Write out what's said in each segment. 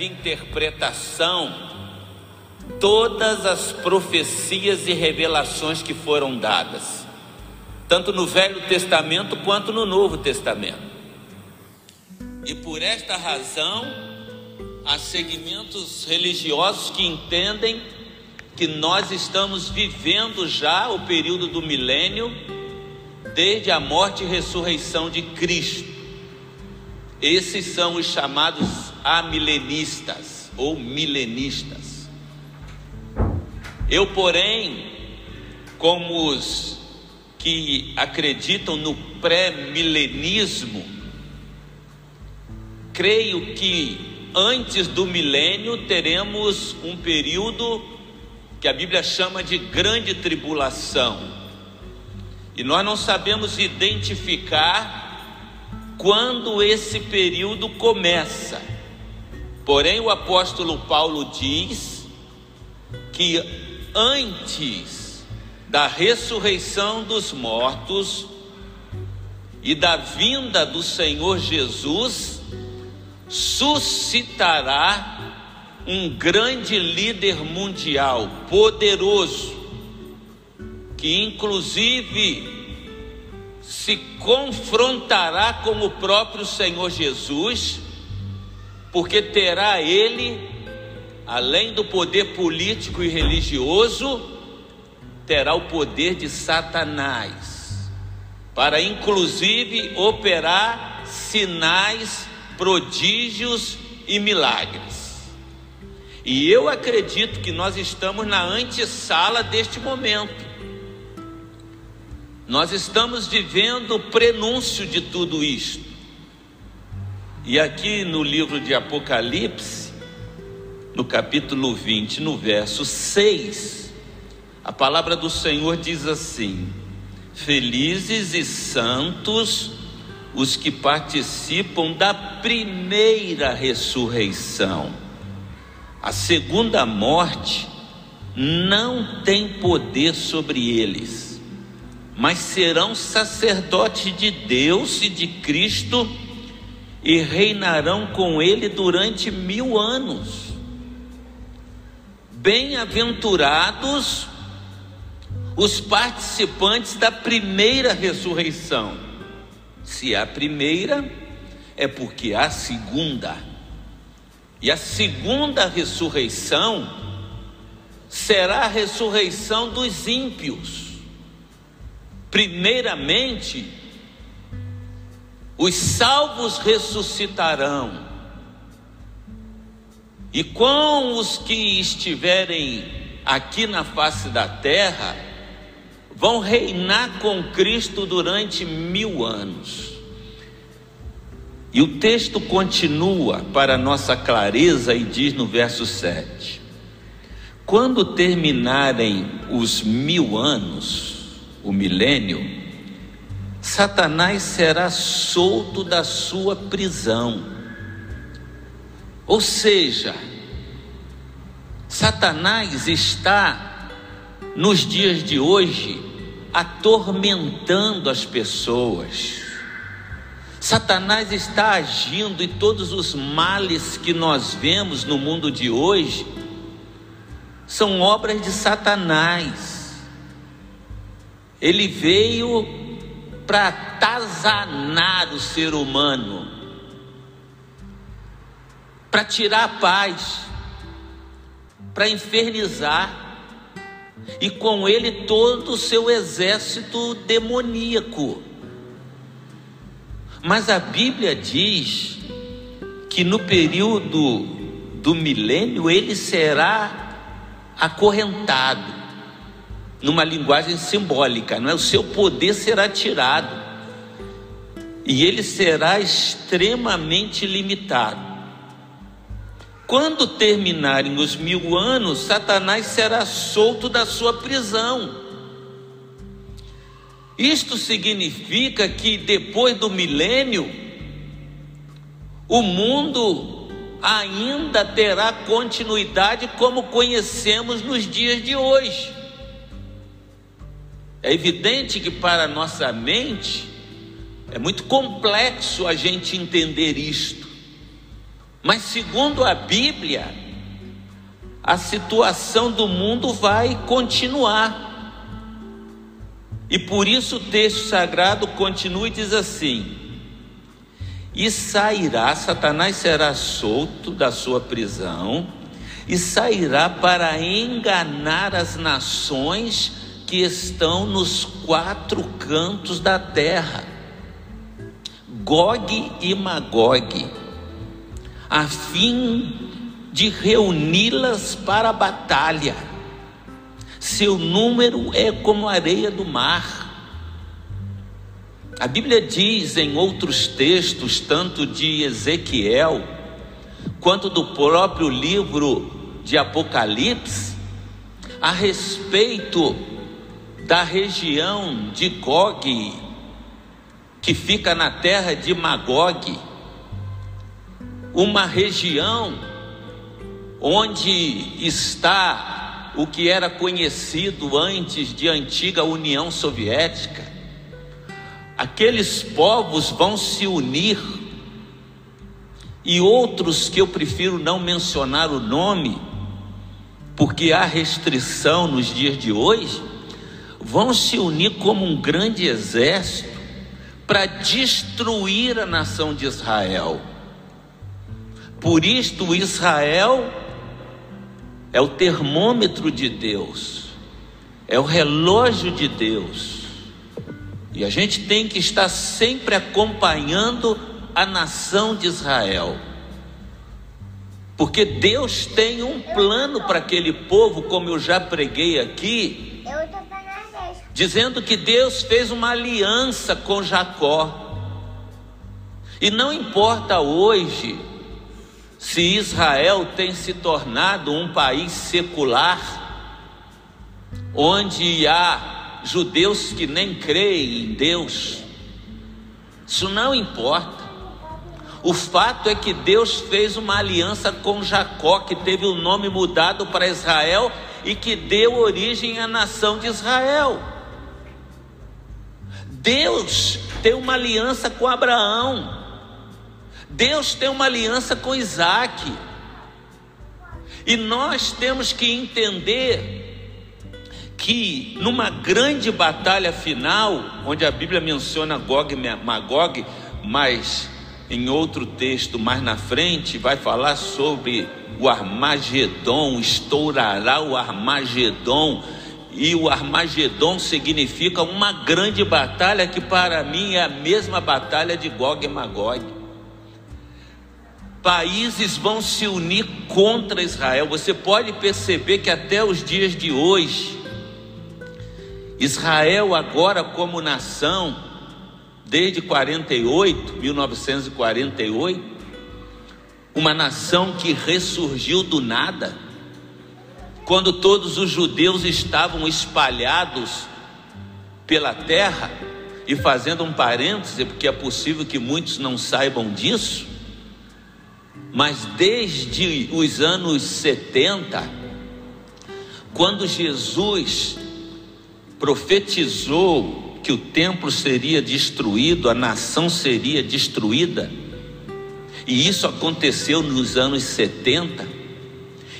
de interpretação todas as profecias e revelações que foram dadas, tanto no Velho Testamento quanto no Novo Testamento. E por esta razão, há segmentos religiosos que entendem que nós estamos vivendo já o período do milênio, desde a morte e ressurreição de Cristo. Esses são os chamados amilenistas ou milenistas. Eu, porém, como os que acreditam no pré-milenismo, creio que antes do milênio teremos um período que a Bíblia chama de grande tribulação. E nós não sabemos identificar quando esse período começa. Porém, o apóstolo Paulo diz que antes da ressurreição dos mortos e da vinda do Senhor Jesus, suscitará um grande líder mundial, poderoso, que inclusive se confrontará com o próprio Senhor Jesus, porque terá ele, além do poder político e religioso, terá o poder de Satanás, para inclusive operar sinais, prodígios e milagres. E eu acredito que nós estamos na antessala deste momento. Nós estamos vivendo o prenúncio de tudo isto. E aqui no livro de Apocalipse, no capítulo 20, no verso 6, a palavra do Senhor diz assim: Felizes e santos os que participam da primeira ressurreição. A segunda morte não tem poder sobre eles mas serão sacerdotes de Deus e de Cristo e reinarão com ele durante mil anos. Bem-aventurados os participantes da primeira ressurreição. Se a primeira, é porque há segunda. E a segunda ressurreição será a ressurreição dos ímpios Primeiramente, os salvos ressuscitarão, e com os que estiverem aqui na face da terra, vão reinar com Cristo durante mil anos. E o texto continua para nossa clareza e diz no verso 7: Quando terminarem os mil anos, o milênio, Satanás será solto da sua prisão. Ou seja, Satanás está, nos dias de hoje, atormentando as pessoas. Satanás está agindo e todos os males que nós vemos no mundo de hoje são obras de Satanás. Ele veio para atazanar o ser humano, para tirar a paz, para infernizar, e com ele todo o seu exército demoníaco. Mas a Bíblia diz que no período do milênio ele será acorrentado numa linguagem simbólica, não é? O seu poder será tirado e ele será extremamente limitado. Quando terminarem os mil anos, Satanás será solto da sua prisão. Isto significa que depois do milênio, o mundo ainda terá continuidade como conhecemos nos dias de hoje. É evidente que para a nossa mente é muito complexo a gente entender isto. Mas segundo a Bíblia, a situação do mundo vai continuar. E por isso o texto sagrado continua e diz assim: E sairá, Satanás será solto da sua prisão, e sairá para enganar as nações que estão nos quatro cantos da terra, Gog e Magog, a fim de reuni-las para a batalha. Seu número é como a areia do mar. A Bíblia diz em outros textos, tanto de Ezequiel, quanto do próprio livro de Apocalipse, a respeito da região de Gog, que fica na terra de Magog, uma região onde está o que era conhecido antes de antiga União Soviética. Aqueles povos vão se unir e outros que eu prefiro não mencionar o nome, porque há restrição nos dias de hoje vão se unir como um grande exército para destruir a nação de Israel. Por isto, Israel é o termômetro de Deus, é o relógio de Deus, e a gente tem que estar sempre acompanhando a nação de Israel, porque Deus tem um plano para aquele povo, como eu já preguei aqui dizendo que Deus fez uma aliança com Jacó. E não importa hoje se Israel tem se tornado um país secular, onde há judeus que nem creem em Deus, isso não importa. O fato é que Deus fez uma aliança com Jacó, que teve o nome mudado para Israel e que deu origem à nação de Israel. Deus tem uma aliança com Abraão. Deus tem uma aliança com Isaac. E nós temos que entender que numa grande batalha final, onde a Bíblia menciona Gog e Magog, mas em outro texto mais na frente vai falar sobre o Armagedon, estourará o Armagedon e o Armagedon significa uma grande batalha que para mim é a mesma batalha de Gog e Magog. Países vão se unir contra Israel. Você pode perceber que até os dias de hoje, Israel agora como nação, desde 48, 1948, uma nação que ressurgiu do nada quando todos os judeus estavam espalhados pela terra, e fazendo um parêntese, porque é possível que muitos não saibam disso, mas desde os anos 70, quando Jesus profetizou que o templo seria destruído, a nação seria destruída, e isso aconteceu nos anos 70,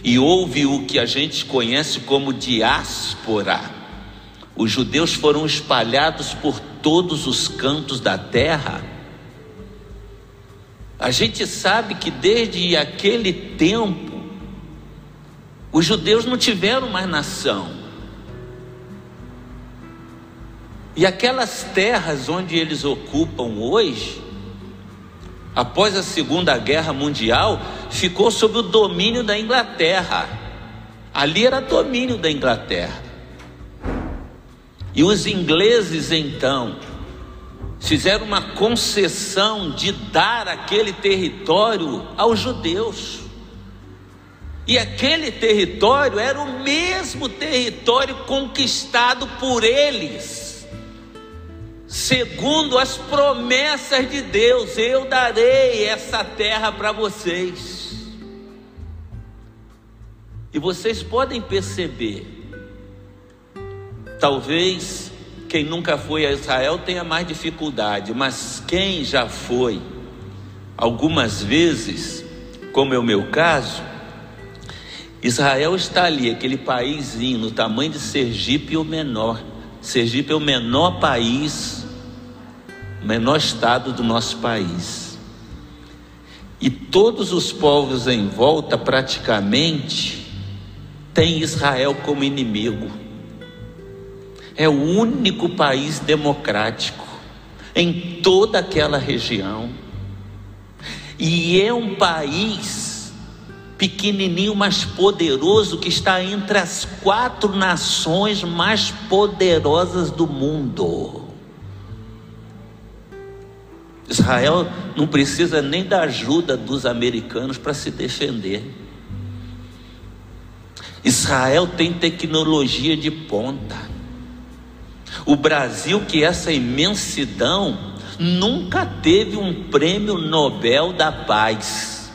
e houve o que a gente conhece como diáspora. Os judeus foram espalhados por todos os cantos da terra. A gente sabe que desde aquele tempo, os judeus não tiveram mais nação. E aquelas terras onde eles ocupam hoje, após a Segunda Guerra Mundial, ficou sob o domínio da Inglaterra. Ali era domínio da Inglaterra. E os ingleses então fizeram uma concessão de dar aquele território aos judeus. E aquele território era o mesmo território conquistado por eles segundo as promessas de Deus, eu darei essa terra para vocês. E vocês podem perceber, talvez quem nunca foi a Israel tenha mais dificuldade, mas quem já foi, algumas vezes, como é o meu caso, Israel está ali, aquele paísinho no tamanho de Sergipe ou menor. Sergipe é o menor país, menor estado do nosso país. E todos os povos em volta, praticamente, têm Israel como inimigo. É o único país democrático em toda aquela região. E é um país pequenininho, mas poderoso, que está entre as quatro nações mais poderosas do mundo. Israel não precisa nem da ajuda dos americanos para se defender. Israel tem tecnologia de ponta. O Brasil, que é essa imensidão, nunca teve um prêmio Nobel da Paz.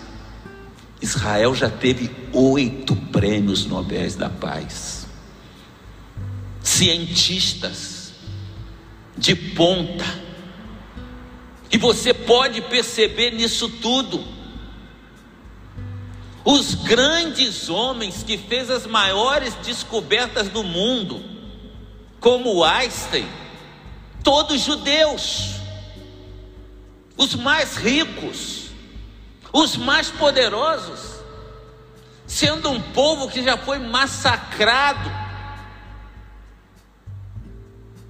Israel já teve oito prêmios Nobel da Paz. Cientistas de ponta. E você pode perceber nisso tudo. Os grandes homens que fez as maiores descobertas do mundo, como Einstein, todos judeus os mais ricos, os mais poderosos, sendo um povo que já foi massacrado,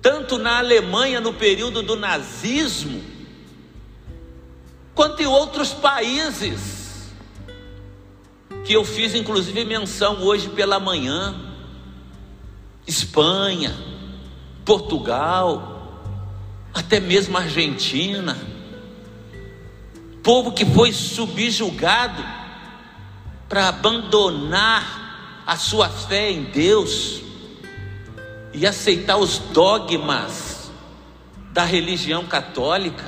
tanto na Alemanha no período do nazismo, quanto em outros países, que eu fiz inclusive menção hoje pela manhã Espanha, Portugal, até mesmo Argentina povo que foi subjugado para abandonar a sua fé em Deus e aceitar os dogmas da religião católica.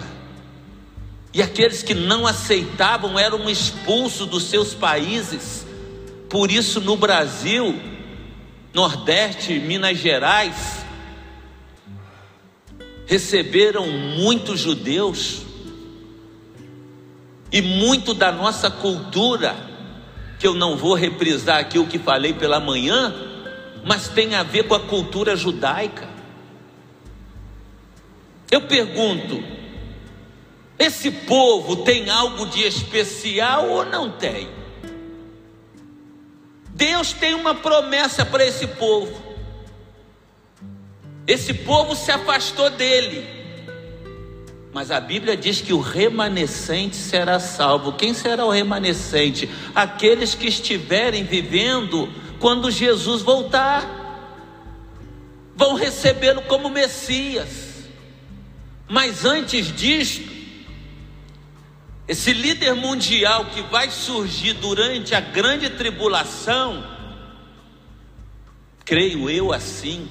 E aqueles que não aceitavam eram expulsos dos seus países. Por isso, no Brasil, Nordeste, Minas Gerais, receberam muitos judeus e muito da nossa cultura, que eu não vou reprisar aqui o que falei pela manhã, mas tem a ver com a cultura judaica. Eu pergunto: esse povo tem algo de especial ou não tem? Deus tem uma promessa para esse povo. Esse povo se afastou dele. Mas a Bíblia diz que o remanescente será salvo. Quem será o remanescente? Aqueles que estiverem vivendo quando Jesus voltar. Vão recebê-lo como Messias. Mas antes disto, esse líder mundial que vai surgir durante a grande tribulação, creio eu assim,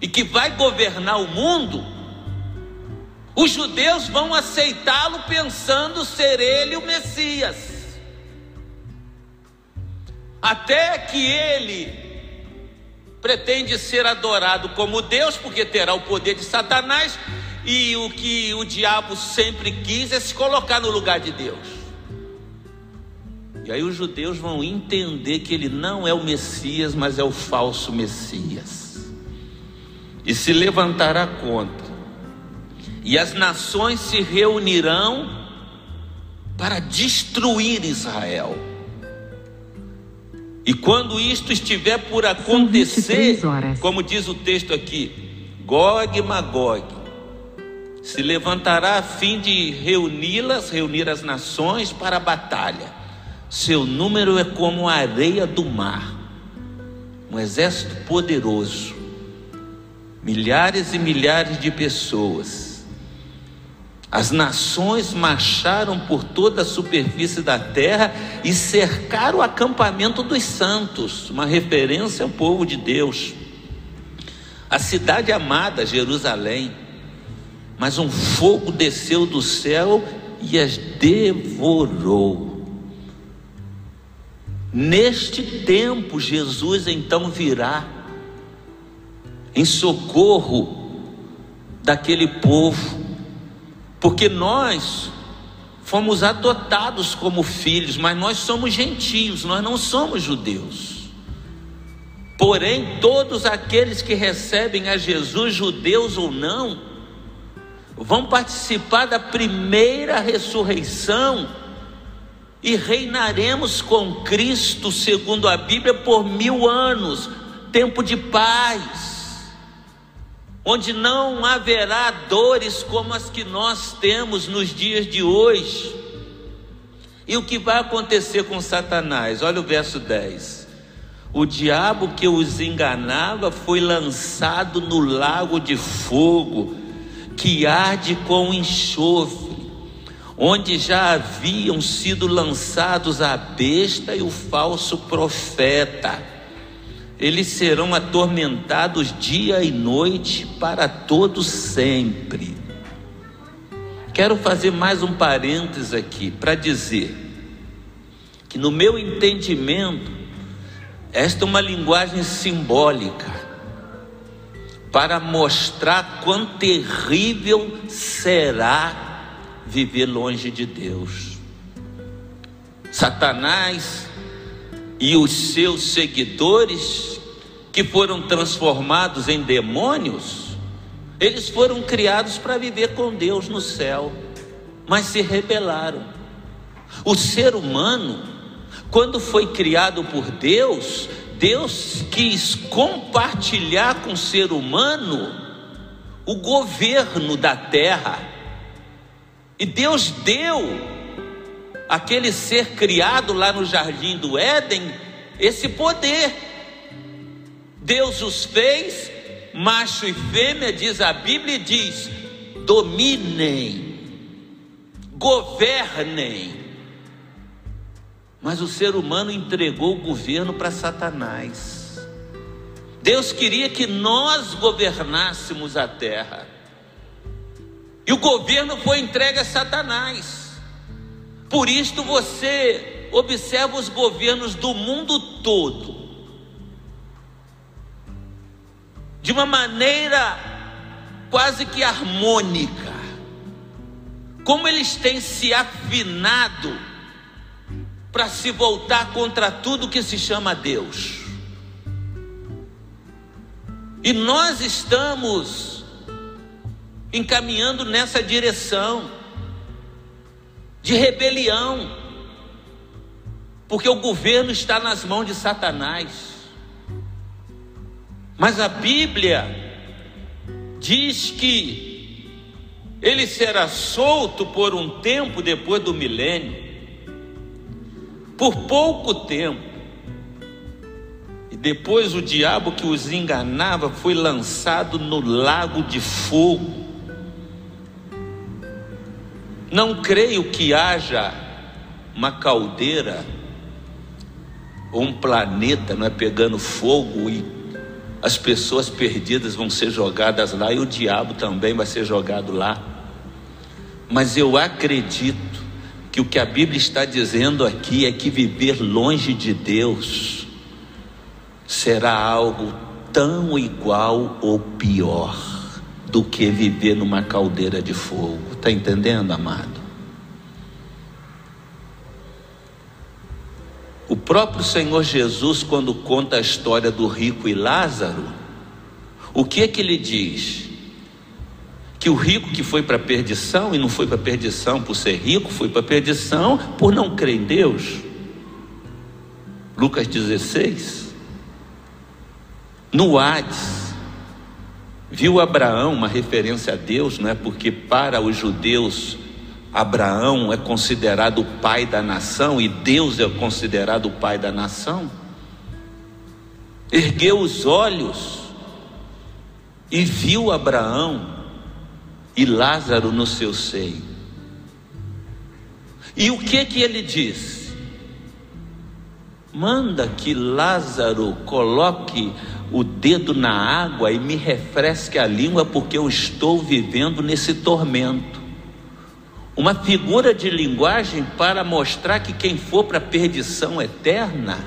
e que vai governar o mundo, os judeus vão aceitá-lo pensando ser ele o Messias. Até que ele pretende ser adorado como Deus, porque terá o poder de Satanás, e o que o diabo sempre quis é se colocar no lugar de Deus. E aí os judeus vão entender que ele não é o Messias, mas é o falso Messias. E se levantará contra e as nações se reunirão para destruir Israel. E quando isto estiver por acontecer, como diz o texto aqui, Gog e Magog se levantará a fim de reuni-las, reunir as nações para a batalha. Seu número é como a areia do mar, um exército poderoso, milhares e milhares de pessoas as nações marcharam por toda a superfície da terra e cercaram o acampamento dos santos, uma referência ao povo de Deus. A cidade amada, Jerusalém, mas um fogo desceu do céu e as devorou. Neste tempo, Jesus então virá em socorro daquele povo porque nós fomos adotados como filhos, mas nós somos gentios, nós não somos judeus. Porém, todos aqueles que recebem a Jesus, judeus ou não, vão participar da primeira ressurreição e reinaremos com Cristo, segundo a Bíblia, por mil anos tempo de paz, onde não haverá dores como as que nós temos nos dias de hoje. E o que vai acontecer com Satanás? Olha o verso 10. O diabo que os enganava foi lançado no lago de fogo, que arde com enxofre, onde já haviam sido lançados a besta e o falso profeta eles serão atormentados dia e noite para todo sempre. Quero fazer mais um parênteses aqui para dizer que no meu entendimento esta é uma linguagem simbólica para mostrar quão terrível será viver longe de Deus. Satanás e os seus seguidores, que foram transformados em demônios, eles foram criados para viver com Deus no céu, mas se rebelaram. O ser humano, quando foi criado por Deus, Deus quis compartilhar com o ser humano o governo da terra. E Deus deu aquele ser criado lá no jardim do Éden, esse poder. Deus os fez, macho e fêmea, diz a Bíblia, e diz: dominem, governem. Mas o ser humano entregou o governo para Satanás. Deus queria que nós governássemos a terra. E o governo foi entregue a Satanás. Por isto você observa os governos do mundo todo de uma maneira quase que harmônica. Como eles têm se afinado para se voltar contra tudo que se chama Deus. E nós estamos encaminhando nessa direção de rebelião, porque o governo está nas mãos de Satanás. Mas a Bíblia diz que ele será solto por um tempo depois do milênio, por pouco tempo. E depois o diabo que os enganava foi lançado no lago de fogo. Não creio que haja uma caldeira ou um planeta não é pegando fogo e as pessoas perdidas vão ser jogadas lá e o diabo também vai ser jogado lá. Mas eu acredito que o que a Bíblia está dizendo aqui é que viver longe de Deus será algo tão igual ou pior do que viver numa caldeira de fogo. Está entendendo, amado? O próprio Senhor Jesus, quando conta a história do rico e Lázaro, o que é que ele diz? Que o rico que foi para a perdição, e não foi para a perdição por ser rico, foi para a perdição por não crer em Deus. Lucas 16. No Hades, Viu Abraão uma referência a Deus, não é? Porque para os judeus Abraão é considerado o pai da nação e Deus é considerado o pai da nação. Ergueu os olhos e viu Abraão e Lázaro no seu seio. E o que que ele diz? Manda que Lázaro coloque o dedo na água e me refresque a língua, porque eu estou vivendo nesse tormento. Uma figura de linguagem para mostrar que quem for para a perdição eterna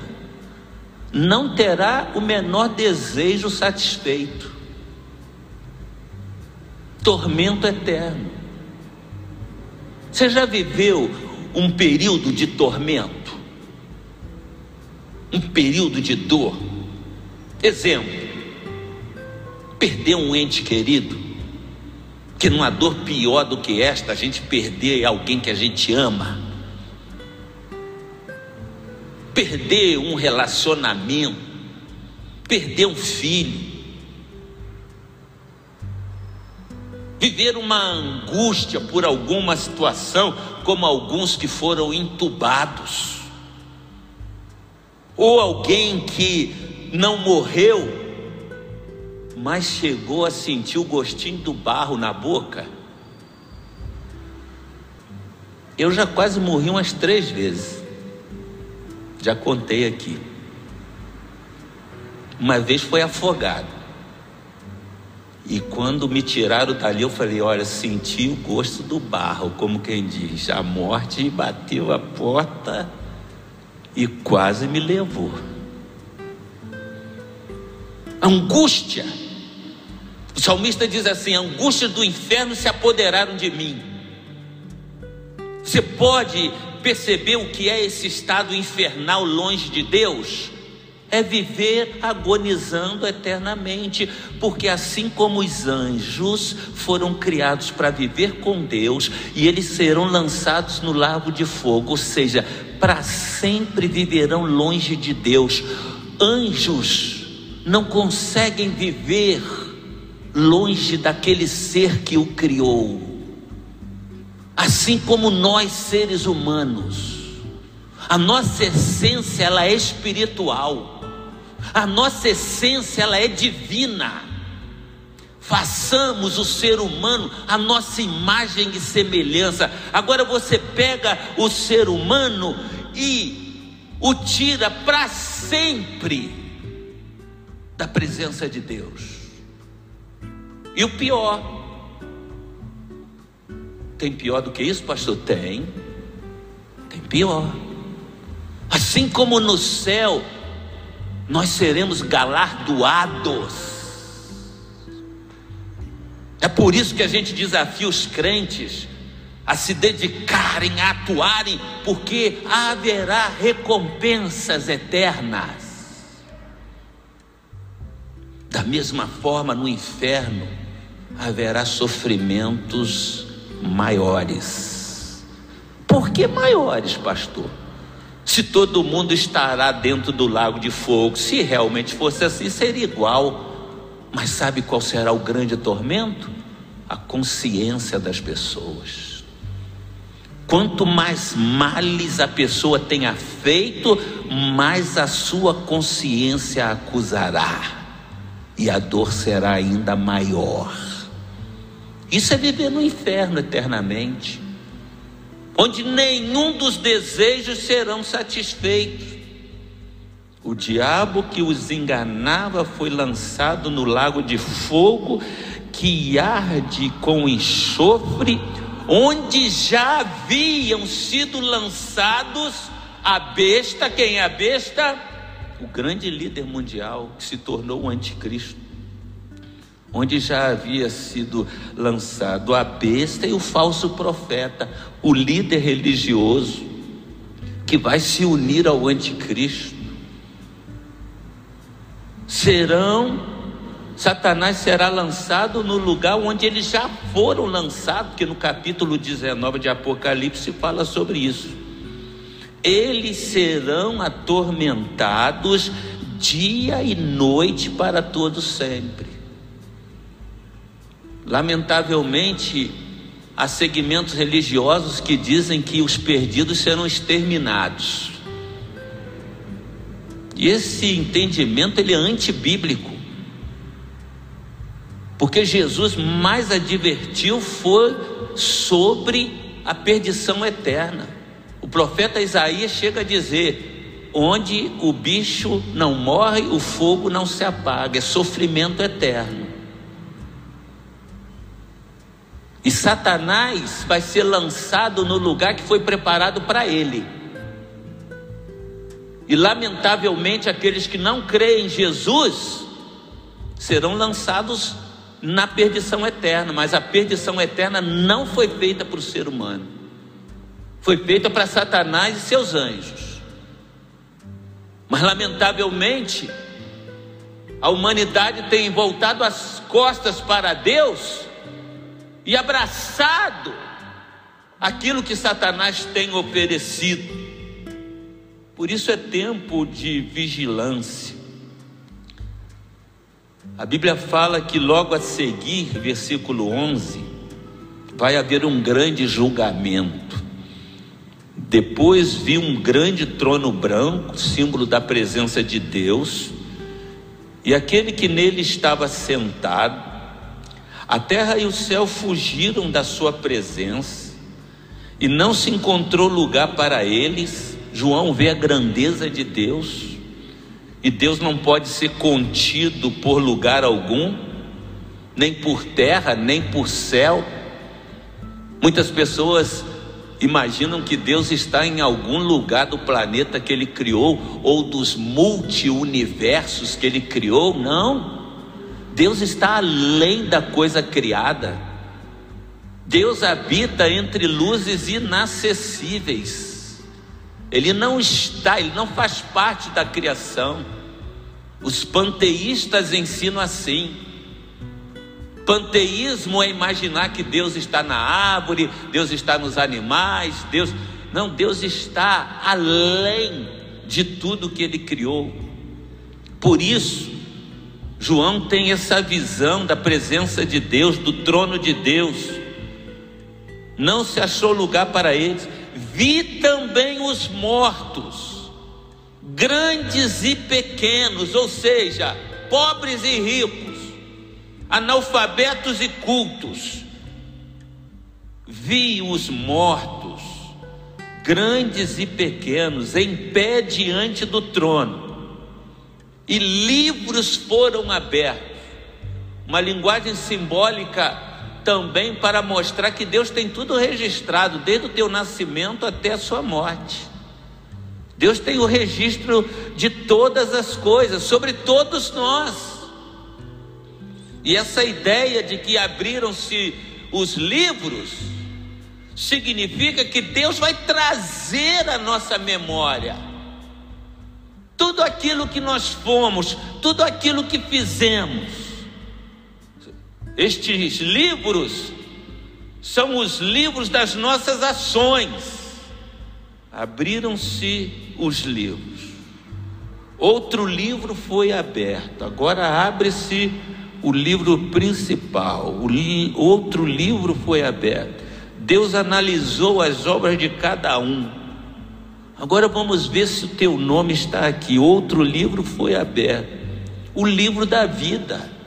não terá o menor desejo satisfeito. Tormento eterno. Você já viveu um período de tormento? Um período de dor? Exemplo: perder um ente querido, que não há dor pior do que esta, a gente perder alguém que a gente ama, perder um relacionamento, perder um filho, viver uma angústia por alguma situação, como alguns que foram entubados, ou alguém que não morreu, mas chegou a sentir o gostinho do barro na boca. Eu já quase morri umas três vezes, já contei aqui. Uma vez foi afogado. E quando me tiraram dali, eu falei: Olha, senti o gosto do barro, como quem diz. A morte bateu a porta e quase me levou. Angústia. O salmista diz assim: Angústias do inferno se apoderaram de mim. Você pode perceber o que é esse estado infernal longe de Deus? É viver agonizando eternamente, porque assim como os anjos foram criados para viver com Deus e eles serão lançados no lago de fogo, ou seja, para sempre viverão longe de Deus. Anjos não conseguem viver longe daquele ser que o criou. Assim como nós seres humanos, a nossa essência ela é espiritual. A nossa essência ela é divina. Façamos o ser humano a nossa imagem e semelhança. Agora você pega o ser humano e o tira para sempre da presença de Deus. E o pior, tem pior do que isso, pastor? Tem, tem pior. Assim como no céu nós seremos galardoados. É por isso que a gente desafia os crentes a se dedicarem, a atuarem, porque haverá recompensas eternas. Da mesma forma, no inferno haverá sofrimentos maiores. Por que maiores, pastor? Se todo mundo estará dentro do lago de fogo. Se realmente fosse assim, seria igual. Mas sabe qual será o grande tormento? A consciência das pessoas. Quanto mais males a pessoa tenha feito, mais a sua consciência acusará, e a dor será ainda maior. Isso é viver no inferno eternamente onde nenhum dos desejos serão satisfeitos. O diabo que os enganava foi lançado no lago de fogo que arde com enxofre, onde já haviam sido lançados a besta, quem é a besta? O grande líder mundial que se tornou o anticristo onde já havia sido lançado a besta e o falso profeta, o líder religioso, que vai se unir ao anticristo. Serão, Satanás será lançado no lugar onde eles já foram lançados, que no capítulo 19 de Apocalipse fala sobre isso. Eles serão atormentados dia e noite para todo sempre. Lamentavelmente, há segmentos religiosos que dizem que os perdidos serão exterminados. E esse entendimento ele é antibíblico. Porque Jesus mais advertiu foi sobre a perdição eterna. O profeta Isaías chega a dizer: onde o bicho não morre, o fogo não se apaga, é sofrimento eterno. E Satanás vai ser lançado no lugar que foi preparado para ele. E lamentavelmente aqueles que não creem em Jesus serão lançados na perdição eterna, mas a perdição eterna não foi feita para o ser humano. Foi feita para Satanás e seus anjos. Mas lamentavelmente, a humanidade tem voltado as costas para Deus e abraçado aquilo que Satanás tem oferecido. Por isso é tempo de vigilância. A Bíblia fala que logo a seguir, versículo 11, vai haver um grande julgamento. Depois vi um grande trono branco, símbolo da presença de Deus, e aquele que nele estava sentado. A terra e o céu fugiram da sua presença, e não se encontrou lugar para eles. João vê a grandeza de Deus, e Deus não pode ser contido por lugar algum, nem por terra, nem por céu. Muitas pessoas imaginam que Deus está em algum lugar do planeta que Ele criou, ou dos multi-universos que Ele criou. Não. Deus está além da coisa criada. Deus habita entre luzes inacessíveis. Ele não está, ele não faz parte da criação. Os panteístas ensinam assim. Panteísmo é imaginar que Deus está na árvore, Deus está nos animais, Deus. Não, Deus está além de tudo que ele criou. Por isso, João tem essa visão da presença de Deus, do trono de Deus. Não se achou lugar para eles vi também os mortos, grandes e pequenos, ou seja, pobres e ricos, analfabetos e cultos. Vi os mortos, grandes e pequenos, em pé diante do trono, e livros foram abertos. Uma linguagem simbólica também para mostrar que Deus tem tudo registrado, desde o teu nascimento até a sua morte. Deus tem o registro de todas as coisas, sobre todos nós. E essa ideia de que abriram-se os livros, significa que Deus vai trazer à nossa memória tudo aquilo que nós fomos, tudo aquilo que fizemos. Estes livros são os livros das nossas ações. Abriram-se os livros. Outro livro foi aberto. Agora abre-se o livro principal. O li outro livro foi aberto. Deus analisou as obras de cada um. Agora vamos ver se o teu nome está aqui. Outro livro foi aberto. O livro da vida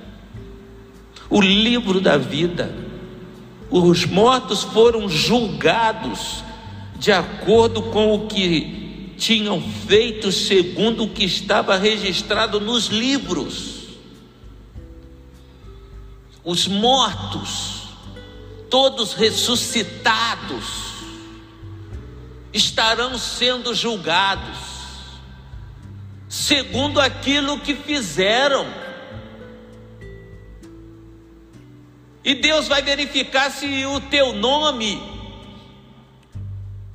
o livro da vida. Os mortos foram julgados de acordo com o que tinham feito, segundo o que estava registrado nos livros. Os mortos, todos ressuscitados, estarão sendo julgados, segundo aquilo que fizeram E Deus vai verificar se o teu nome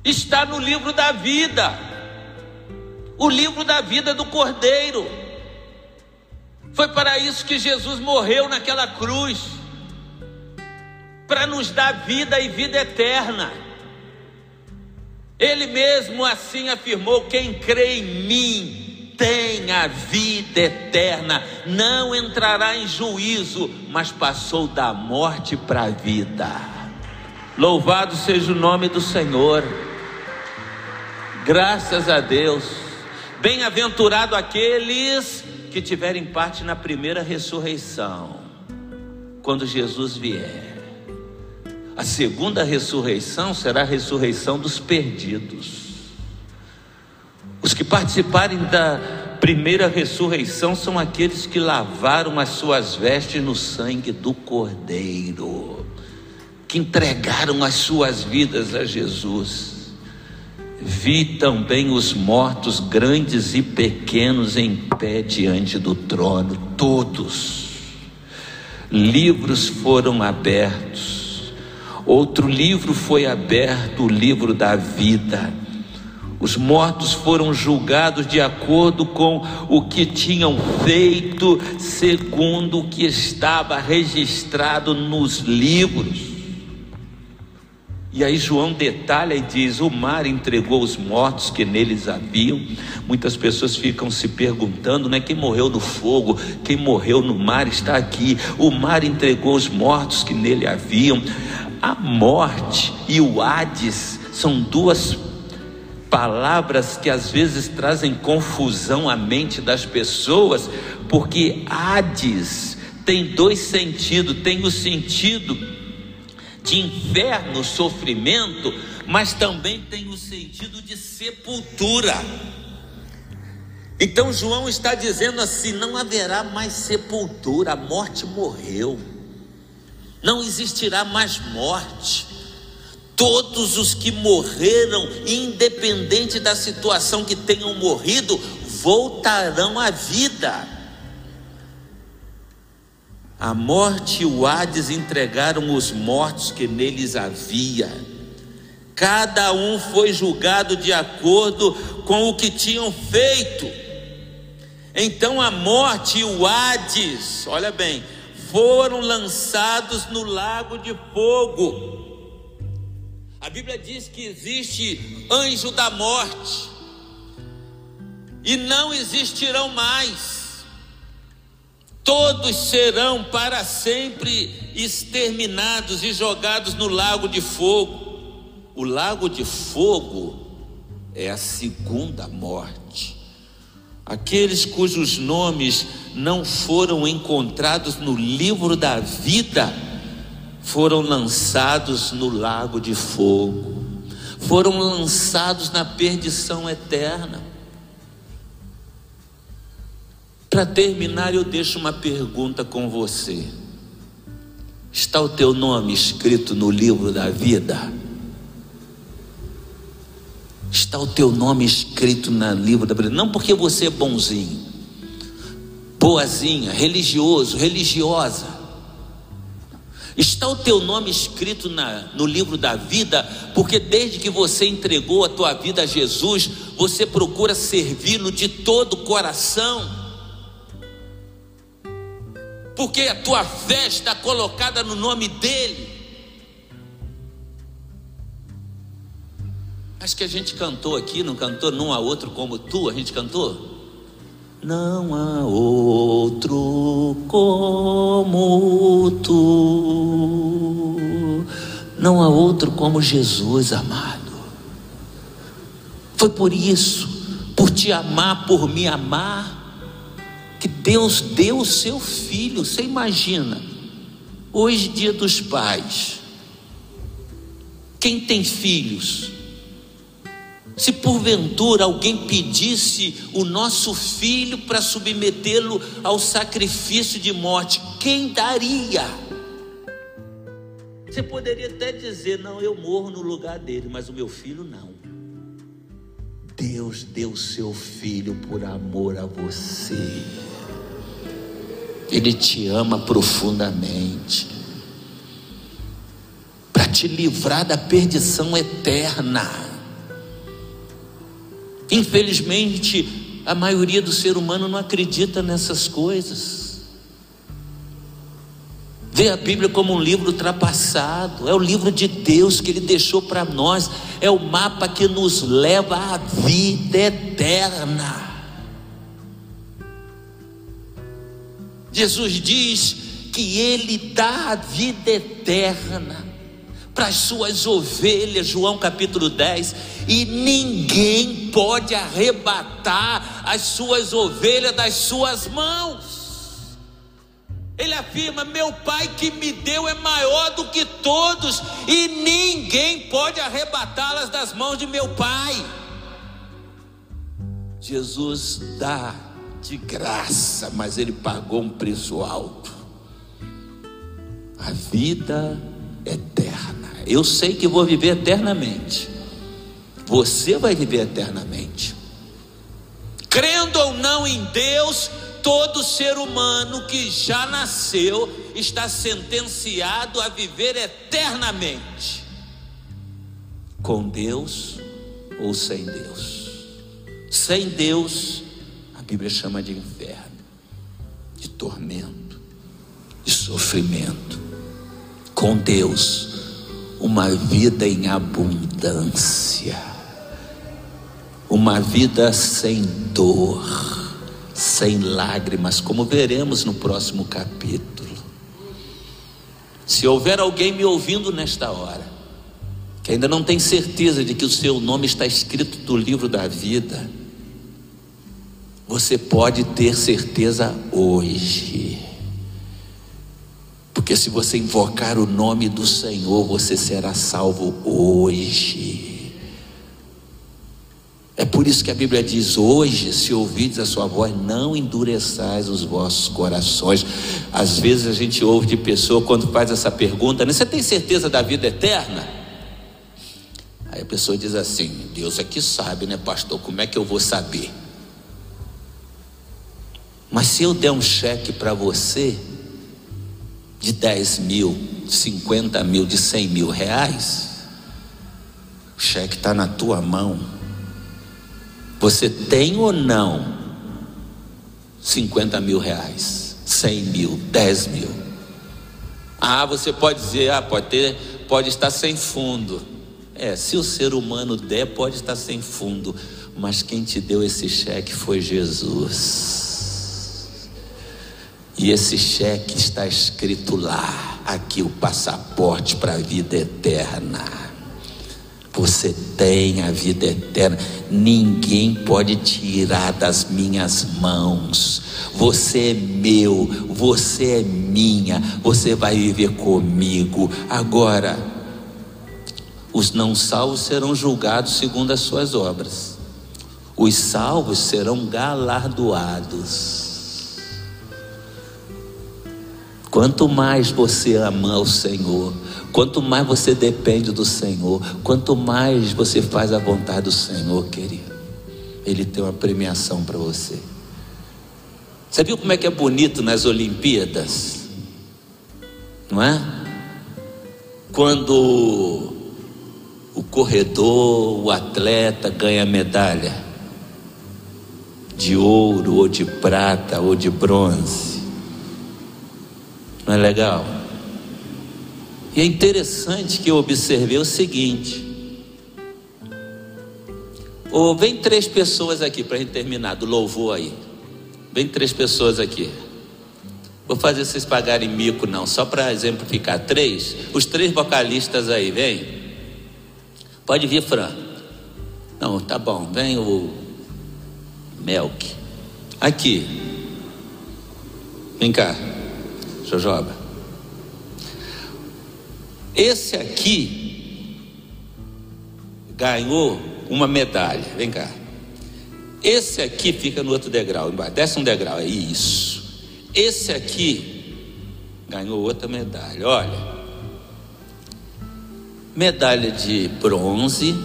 está no livro da vida, o livro da vida do Cordeiro. Foi para isso que Jesus morreu naquela cruz para nos dar vida e vida eterna. Ele mesmo assim afirmou: quem crê em mim, tem a vida eterna, não entrará em juízo, mas passou da morte para a vida. Louvado seja o nome do Senhor, graças a Deus. Bem-aventurado aqueles que tiverem parte na primeira ressurreição, quando Jesus vier. A segunda ressurreição será a ressurreição dos perdidos. Os que participarem da primeira ressurreição são aqueles que lavaram as suas vestes no sangue do Cordeiro, que entregaram as suas vidas a Jesus. Vi também os mortos, grandes e pequenos, em pé diante do trono, todos. Livros foram abertos. Outro livro foi aberto, o livro da vida. Os mortos foram julgados de acordo com o que tinham feito, segundo o que estava registrado nos livros. E aí João detalha e diz: o mar entregou os mortos que neles haviam. Muitas pessoas ficam se perguntando, né? Quem morreu no fogo, quem morreu no mar está aqui. O mar entregou os mortos que nele haviam. A morte e o Hades são duas palavras que às vezes trazem confusão à mente das pessoas, porque Hades tem dois sentidos: tem o sentido de inferno, sofrimento, mas também tem o sentido de sepultura. Então João está dizendo assim: não haverá mais sepultura, a morte morreu, não existirá mais morte. Todos os que morreram, independente da situação que tenham morrido, voltarão à vida. A morte e o Hades entregaram os mortos que neles havia. Cada um foi julgado de acordo com o que tinham feito. Então a morte e o Hades, olha bem, foram lançados no lago de fogo. A Bíblia diz que existe anjo da morte, e não existirão mais, todos serão para sempre exterminados e jogados no lago de fogo. O lago de fogo é a segunda morte. Aqueles cujos nomes não foram encontrados no livro da vida, foram lançados no lago de fogo, foram lançados na perdição eterna. Para terminar, eu deixo uma pergunta com você: está o teu nome escrito no livro da vida? Está o teu nome escrito no livro da vida? Não porque você é bonzinho, boazinha, religioso, religiosa Está o teu nome escrito na, no livro da vida, porque desde que você entregou a tua vida a Jesus, você procura servi-lo de todo o coração. Porque a tua fé está colocada no nome dele. Acho que a gente cantou aqui, não cantou? Não há outro como tu, a gente cantou? Não há outro como tu, não há outro como Jesus, amado. Foi por isso, por te amar, por me amar, que Deus deu o seu filho. Você imagina, hoje, dia dos pais, quem tem filhos, se porventura alguém pedisse o nosso filho para submetê-lo ao sacrifício de morte, quem daria? Você poderia até dizer: Não, eu morro no lugar dele, mas o meu filho não. Deus deu seu filho por amor a você. Ele te ama profundamente para te livrar da perdição eterna. Infelizmente, a maioria do ser humano não acredita nessas coisas. Vê a Bíblia como um livro ultrapassado, é o livro de Deus que Ele deixou para nós, é o mapa que nos leva à vida eterna. Jesus diz que Ele dá a vida eterna para as suas ovelhas, João capítulo 10, e ninguém pode arrebatar as suas ovelhas das suas mãos. Ele afirma: Meu Pai que me deu é maior do que todos, e ninguém pode arrebatá-las das mãos de meu Pai. Jesus dá de graça, mas ele pagou um preço alto. A vida eterna. Eu sei que vou viver eternamente. Você vai viver eternamente. Crendo ou não em Deus, todo ser humano que já nasceu está sentenciado a viver eternamente com Deus ou sem Deus. Sem Deus, a Bíblia chama de inferno, de tormento, de sofrimento. Com Deus, uma vida em abundância, uma vida sem dor, sem lágrimas, como veremos no próximo capítulo. Se houver alguém me ouvindo nesta hora, que ainda não tem certeza de que o seu nome está escrito no livro da vida, você pode ter certeza hoje. Porque se você invocar o nome do Senhor, você será salvo hoje. É por isso que a Bíblia diz: hoje, se ouvides a sua voz, não endureçais os vossos corações. Às vezes a gente ouve de pessoa quando faz essa pergunta: né? você tem certeza da vida eterna? Aí a pessoa diz assim: Deus é que sabe, né, pastor? Como é que eu vou saber? Mas se eu der um cheque para você, de 10 mil, 50 mil, de 100 mil reais, o cheque está na tua mão. Você tem ou não 50 mil reais, 100 mil, 10 mil? Ah, você pode dizer, ah, pode ter, pode estar sem fundo. É, se o ser humano der, pode estar sem fundo, mas quem te deu esse cheque foi Jesus. E esse cheque está escrito lá, aqui o passaporte para a vida eterna. Você tem a vida eterna, ninguém pode tirar das minhas mãos. Você é meu, você é minha, você vai viver comigo. Agora, os não salvos serão julgados segundo as suas obras, os salvos serão galardoados. Quanto mais você ama o Senhor, quanto mais você depende do Senhor, quanto mais você faz a vontade do Senhor, querido, Ele tem uma premiação para você. Você viu como é que é bonito nas Olimpíadas? Não é? Quando o corredor, o atleta ganha medalha de ouro, ou de prata, ou de bronze. Não é legal? E é interessante que eu observei o seguinte. Oh, vem três pessoas aqui para a gente terminar do louvor aí. Vem três pessoas aqui. Vou fazer vocês pagarem mico, não, só para exemplificar. Três, os três vocalistas aí, vem. Pode vir, Fran. Não, tá bom, vem o Melk. Aqui. Vem cá. Jojoba. Esse aqui ganhou uma medalha. Vem cá. Esse aqui fica no outro degrau. Desce um degrau, é isso. Esse aqui ganhou outra medalha. Olha. Medalha de bronze,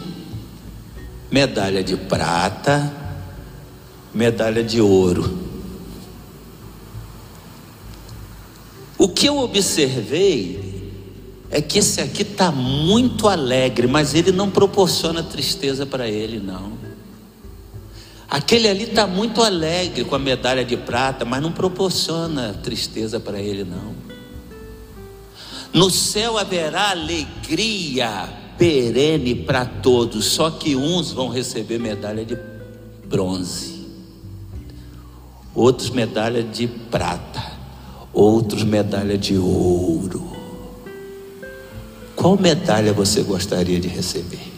medalha de prata, medalha de ouro. O que eu observei é que esse aqui está muito alegre, mas ele não proporciona tristeza para ele, não. Aquele ali está muito alegre com a medalha de prata, mas não proporciona tristeza para ele, não. No céu haverá alegria perene para todos, só que uns vão receber medalha de bronze, outros medalha de prata outros medalha de ouro. Qual medalha você gostaria de receber?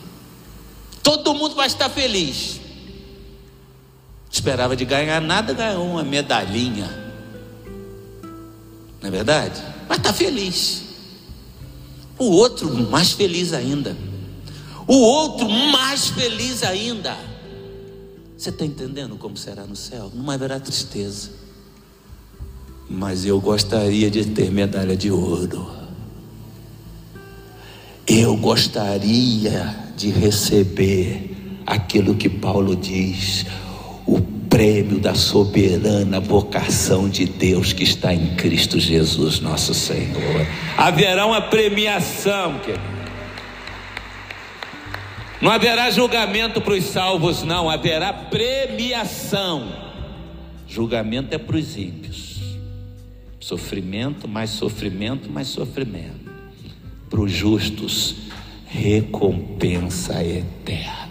Todo mundo vai estar feliz. Esperava de ganhar nada, ganhou uma medalhinha. Não é verdade? Mas está feliz. O outro mais feliz ainda. O outro mais feliz ainda. Você está entendendo como será no céu? Não haverá tristeza mas eu gostaria de ter medalha de ouro. Eu gostaria de receber aquilo que Paulo diz, o prêmio da soberana vocação de Deus que está em Cristo Jesus, nosso Senhor. Haverá uma premiação, querido. Não haverá julgamento para os salvos, não, haverá premiação. Julgamento é para os ímpios. Sofrimento, mais sofrimento, mais sofrimento. Para os justos, recompensa eterna.